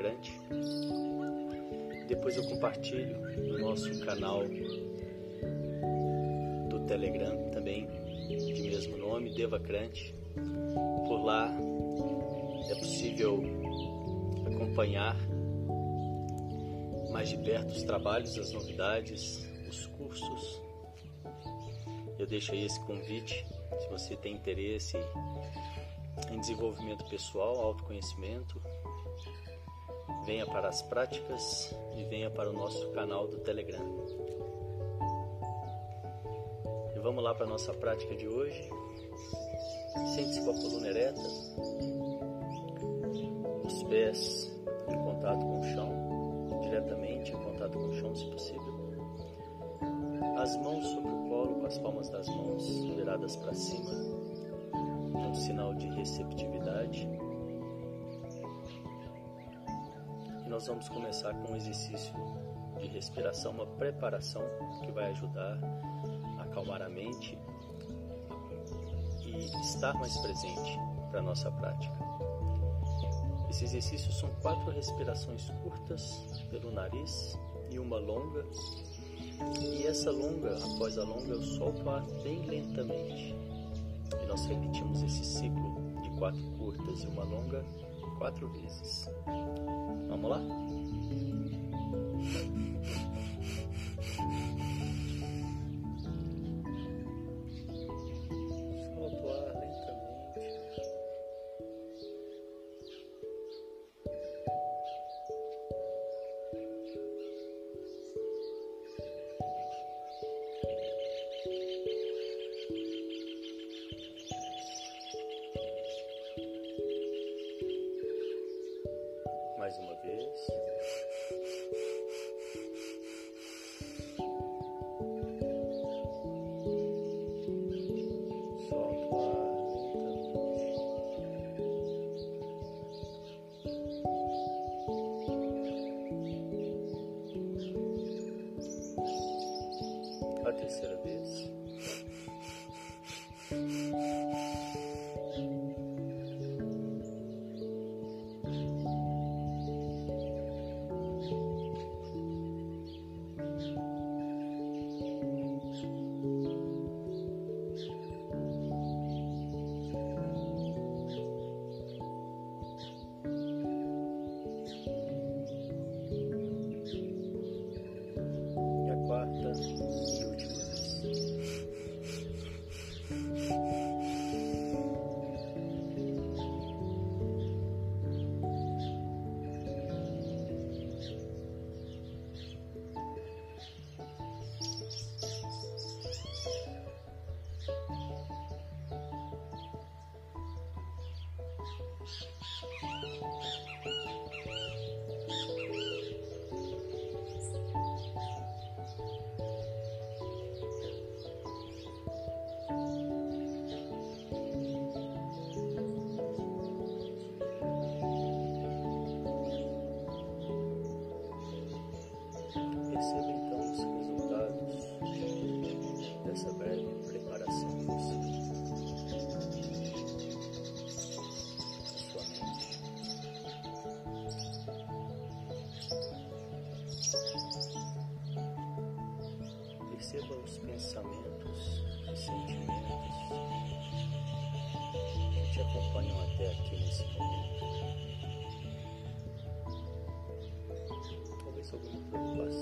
Devacrante. Depois eu compartilho no nosso canal do Telegram também, de mesmo nome, Devacrante. Por lá é possível acompanhar mais de perto os trabalhos, as novidades, os cursos. Eu deixo aí esse convite, se você tem interesse em desenvolvimento pessoal, autoconhecimento, venha para as práticas e venha para o nosso canal do Telegram. E vamos lá para a nossa prática de hoje. Sente-se com a coluna ereta, os pés em contato com o chão, diretamente em contato com o chão, se possível. As mãos sobre o colo, com as palmas das mãos viradas para cima, um sinal de receptividade. Nós vamos começar com um exercício de respiração, uma preparação que vai ajudar a acalmar a mente e estar mais presente para a nossa prática. Esse exercício são quatro respirações curtas pelo nariz e uma longa. E essa longa, após a longa, eu solto o ar bem lentamente. E nós repetimos esse ciclo de quatro curtas e uma longa quatro vezes. Vamos lá? Os pensamentos e sentimentos que te acompanham até aqui nesse momento. Talvez alguma preocupação,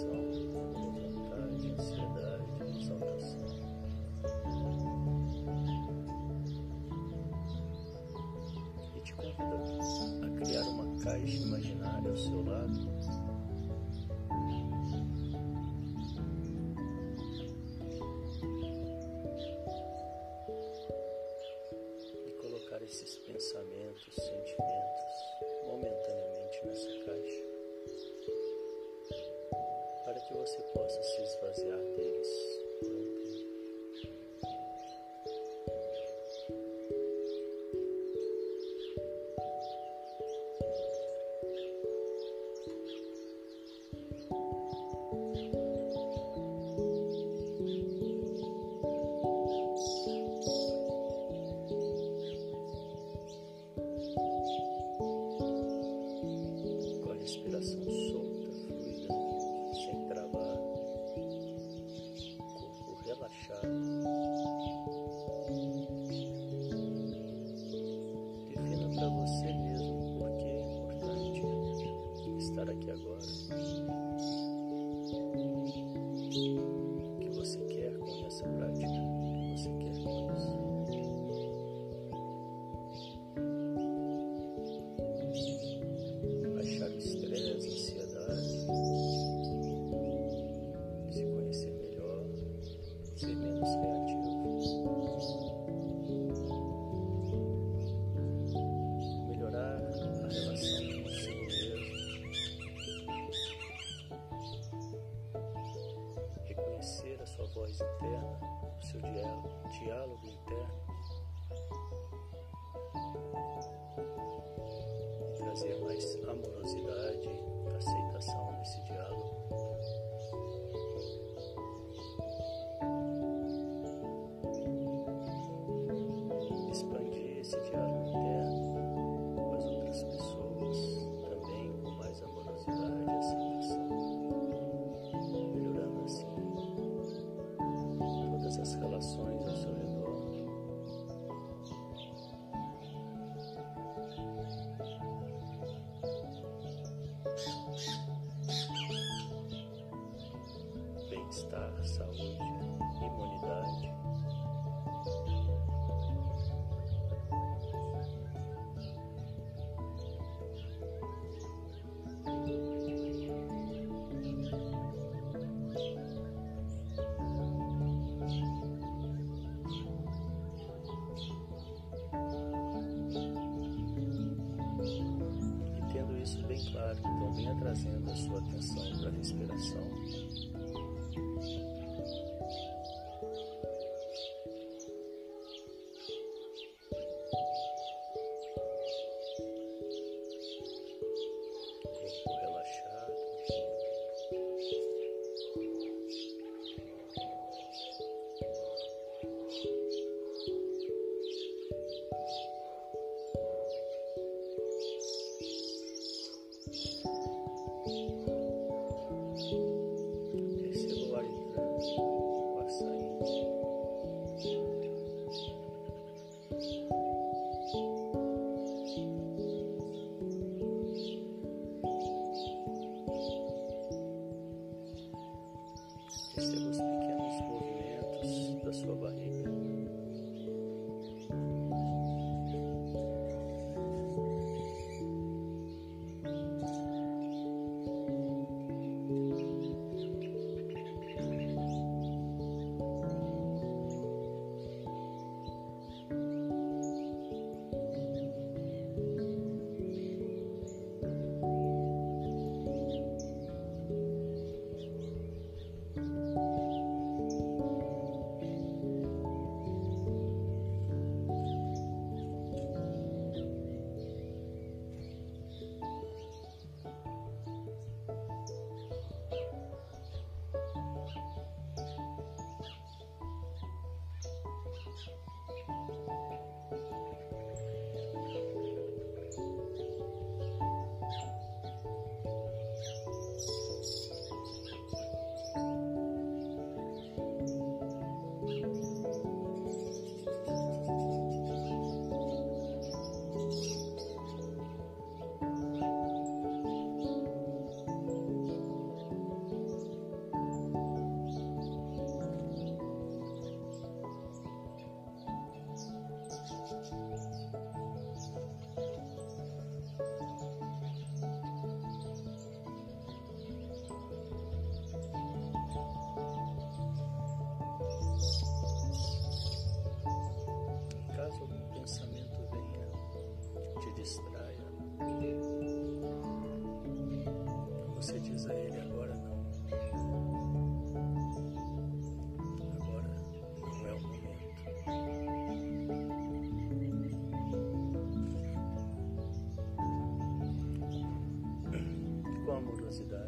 para você mesmo, porque é importante estar aqui agora. você diz a ele: agora não. Agora não é o momento. Com amorosidade.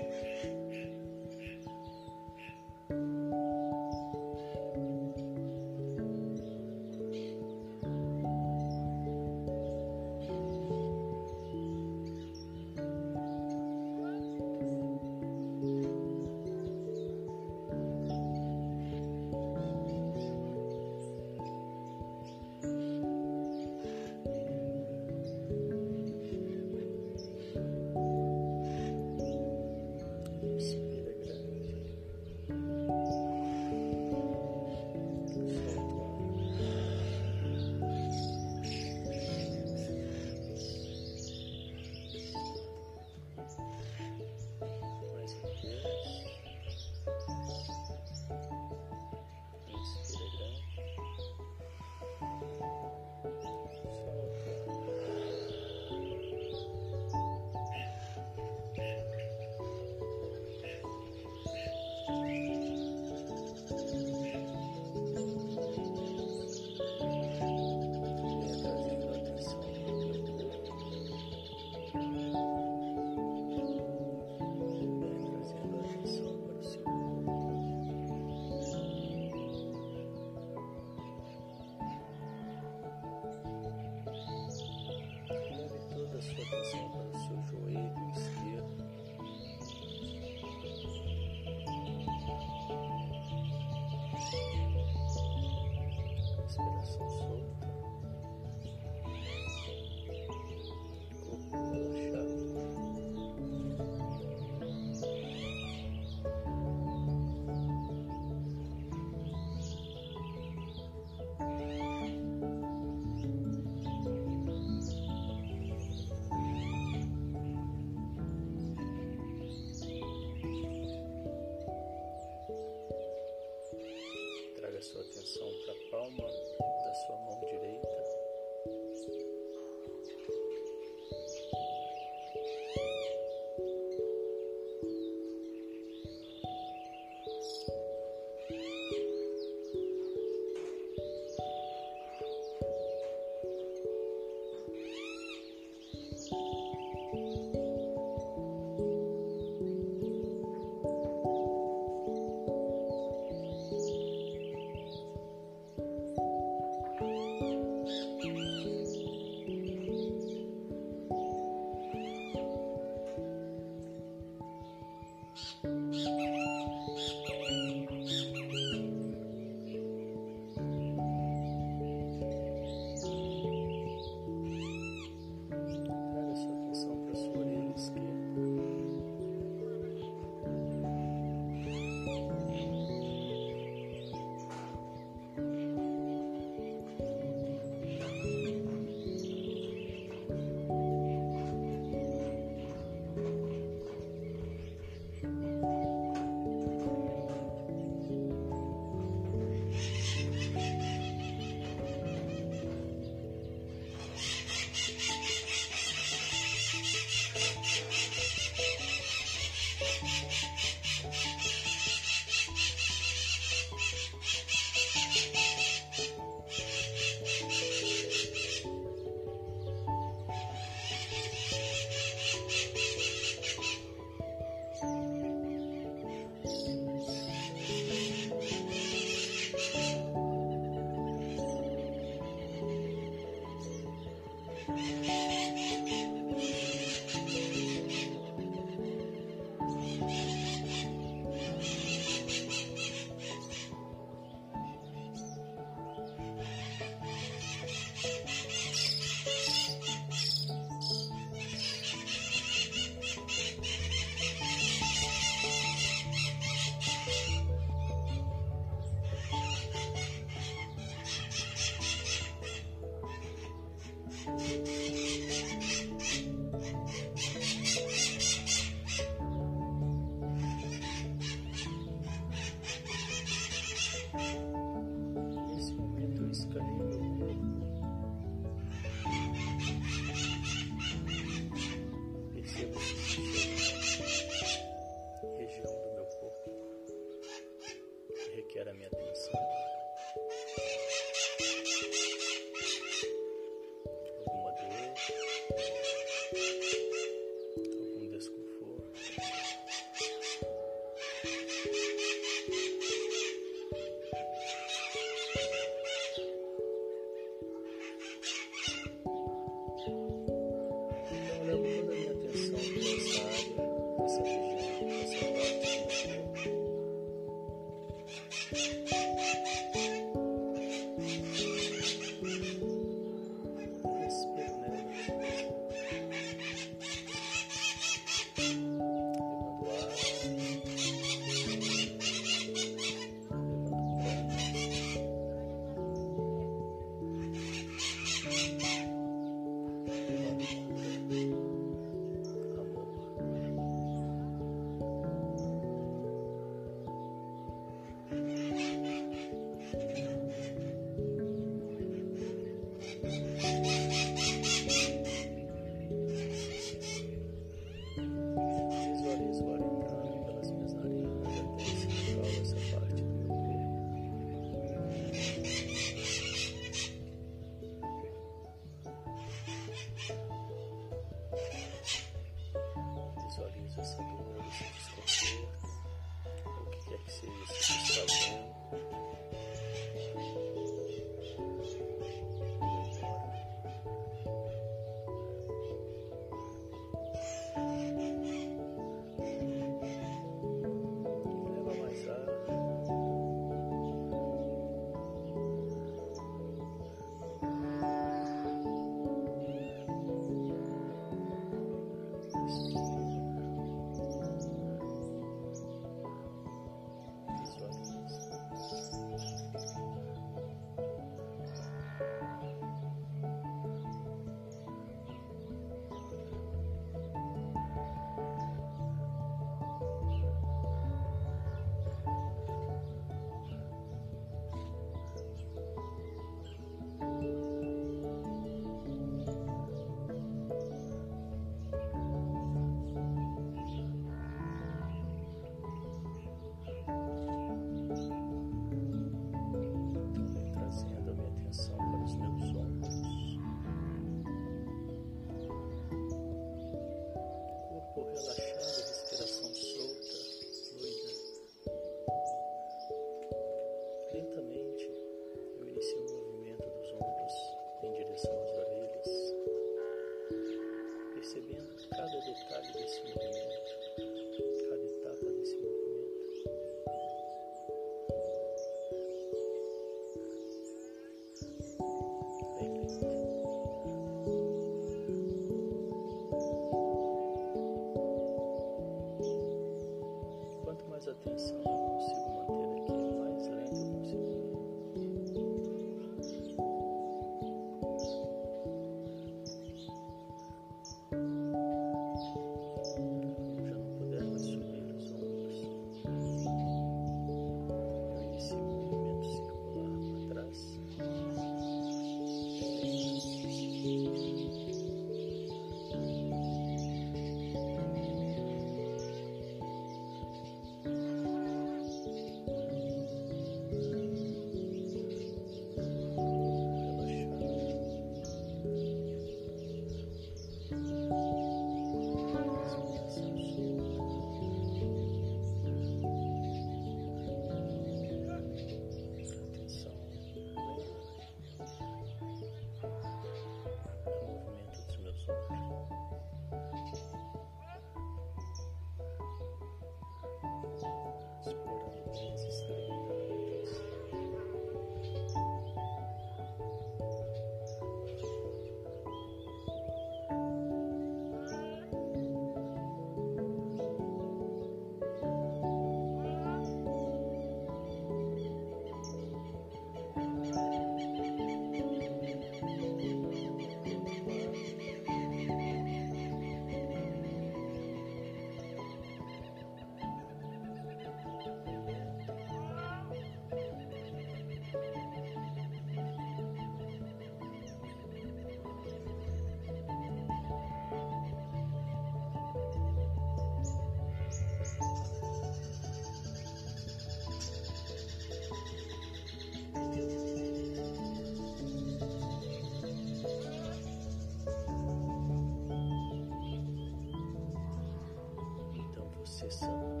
Trazendo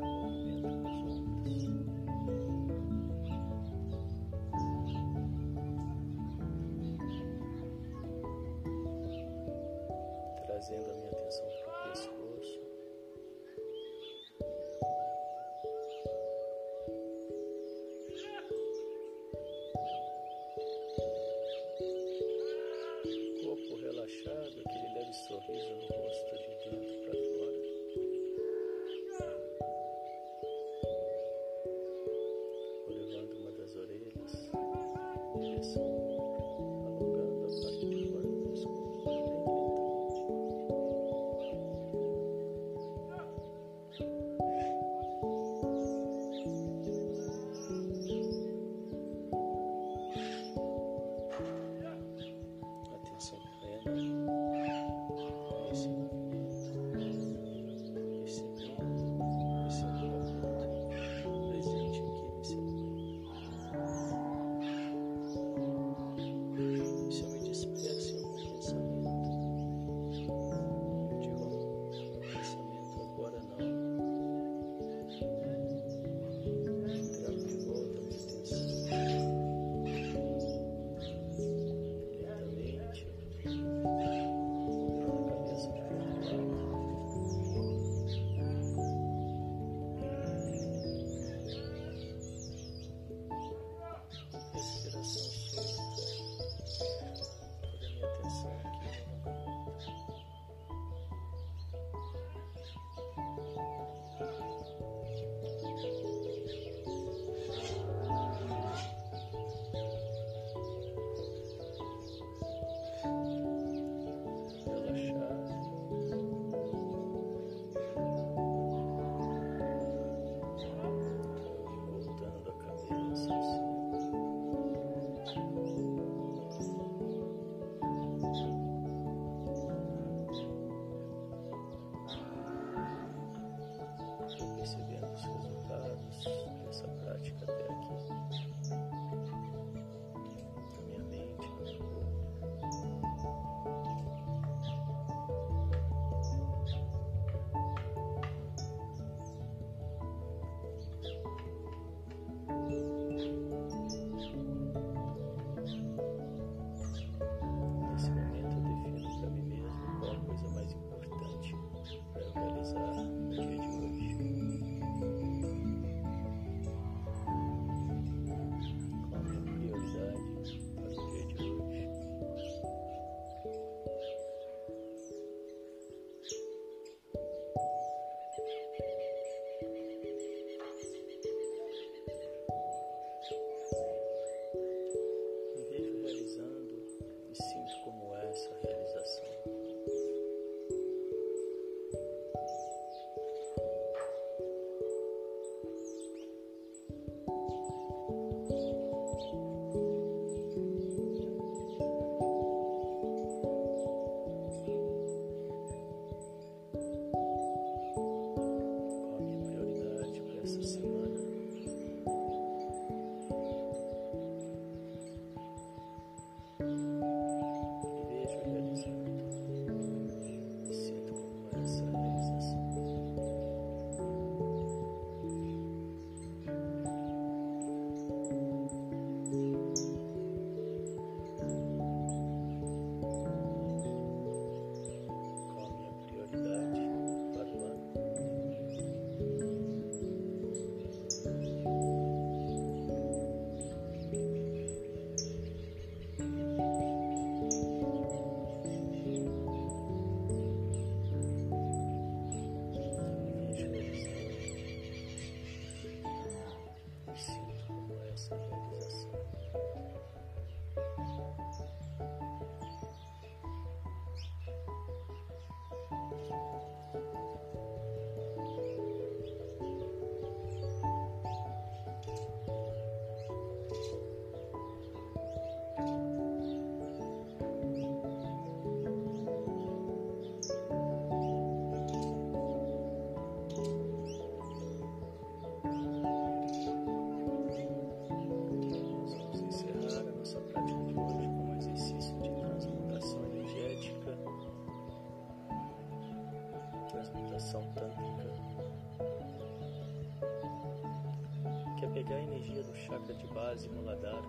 pegar a energia do chakra de base Muladhara,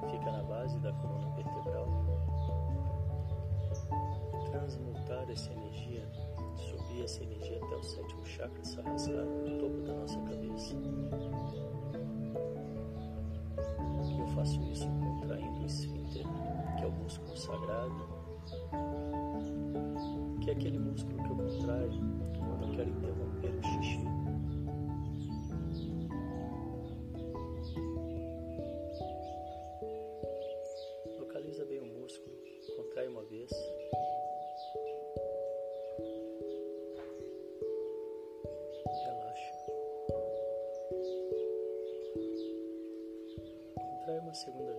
que fica na base da coluna vertebral, transmutar essa energia, subir essa energia até o sétimo chakra Sahasrara, no topo da nossa cabeça. Eu faço isso contraindo o esfíncter, que é o músculo sagrado, que é aquele músculo que eu contraio quando eu quero interromper o xixi. Localiza bem o músculo, contrai uma vez. Relaxa. Contrai uma segunda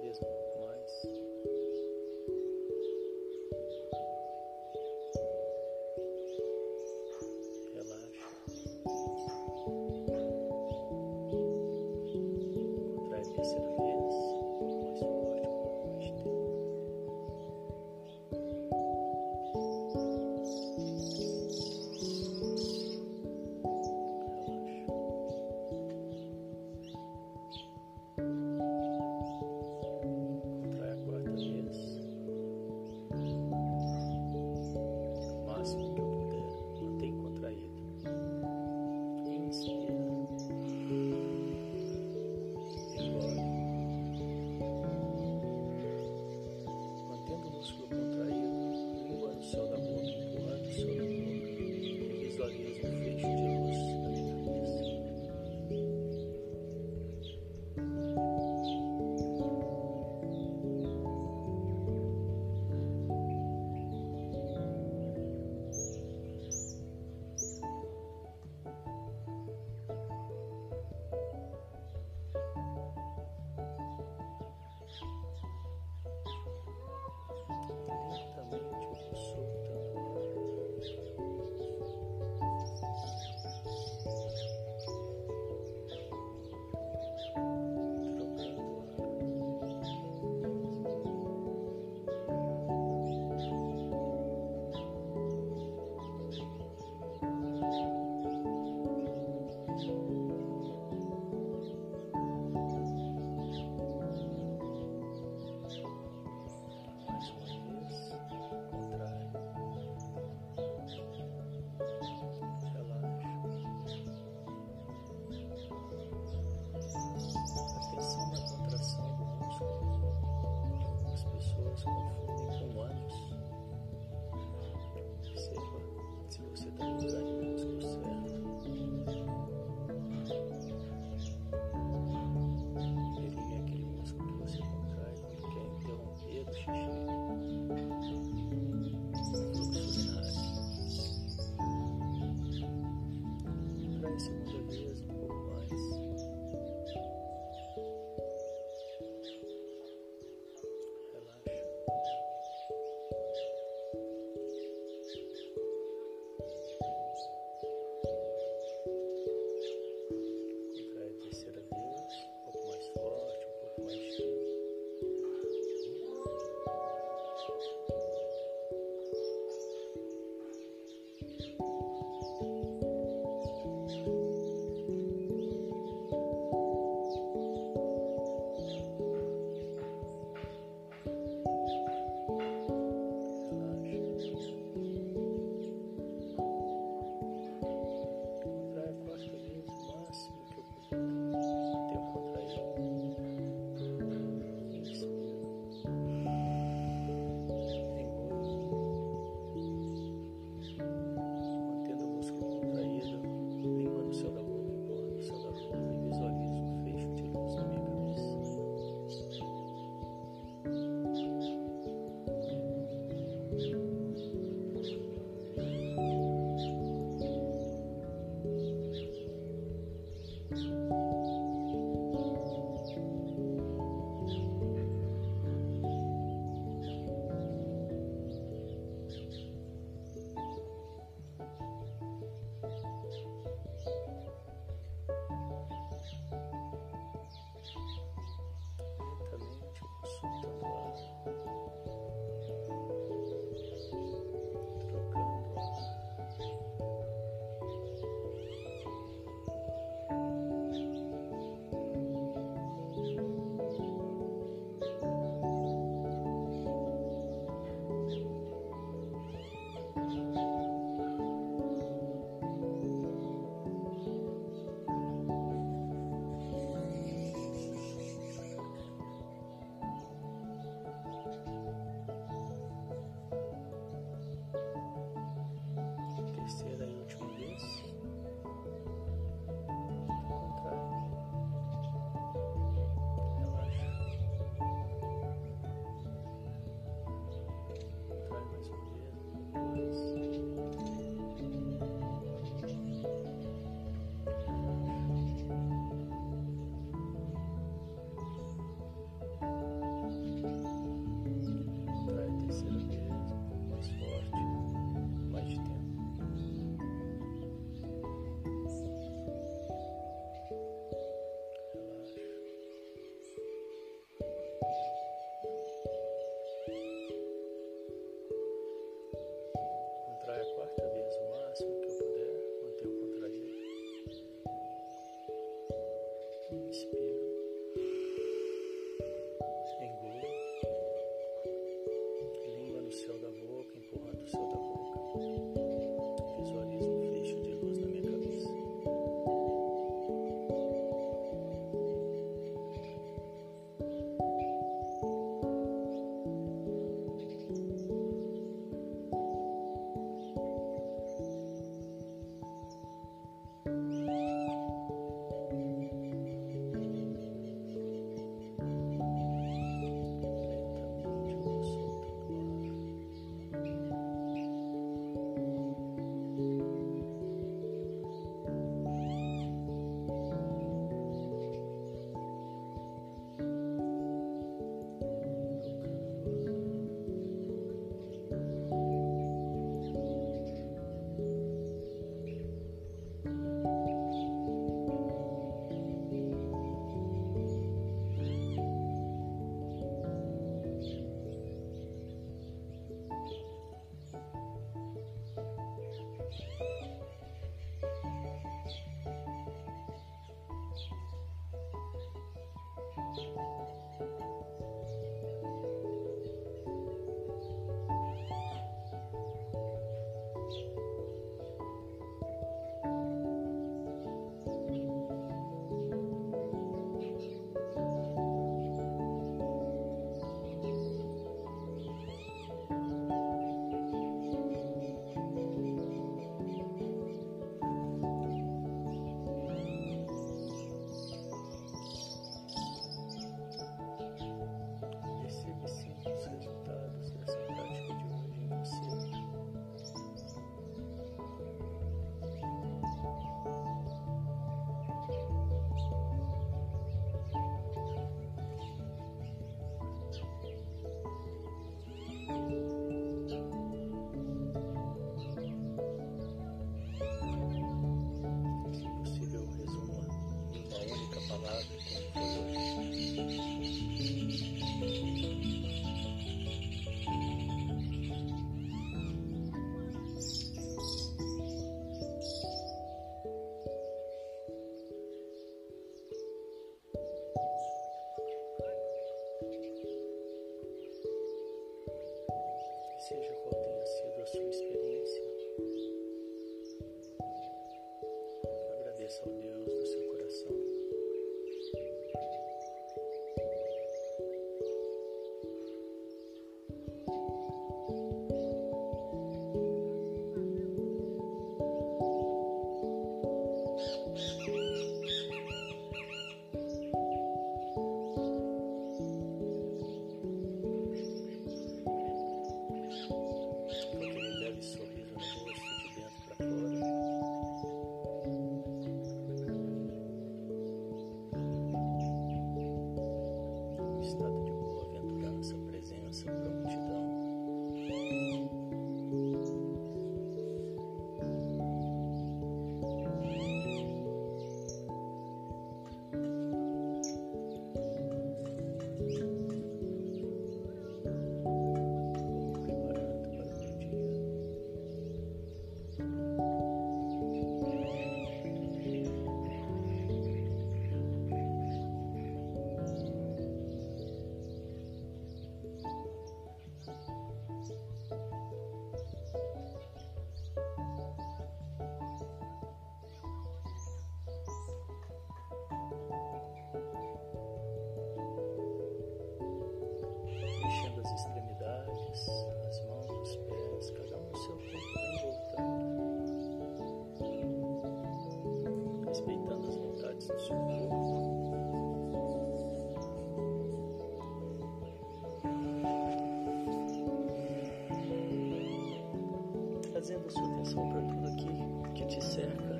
trazendo sua atenção para tudo aqui que te cerca.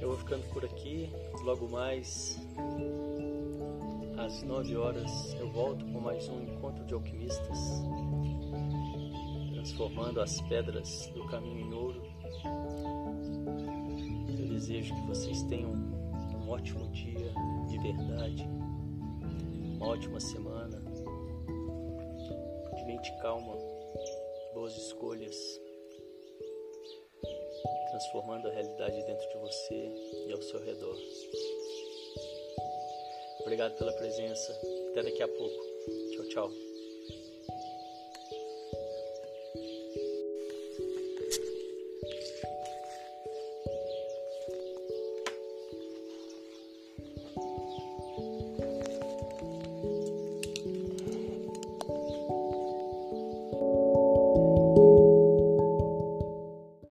Eu vou ficando por aqui. Logo mais às 9 horas eu volto com mais um encontro de alquimistas, transformando as pedras do caminho em ouro. Eu desejo que vocês tenham um ótimo dia de verdade, uma ótima semana, de mente calma, boas escolhas transformando a realidade dentro de você e ao seu redor. Obrigado pela presença. Até daqui a pouco. Chao.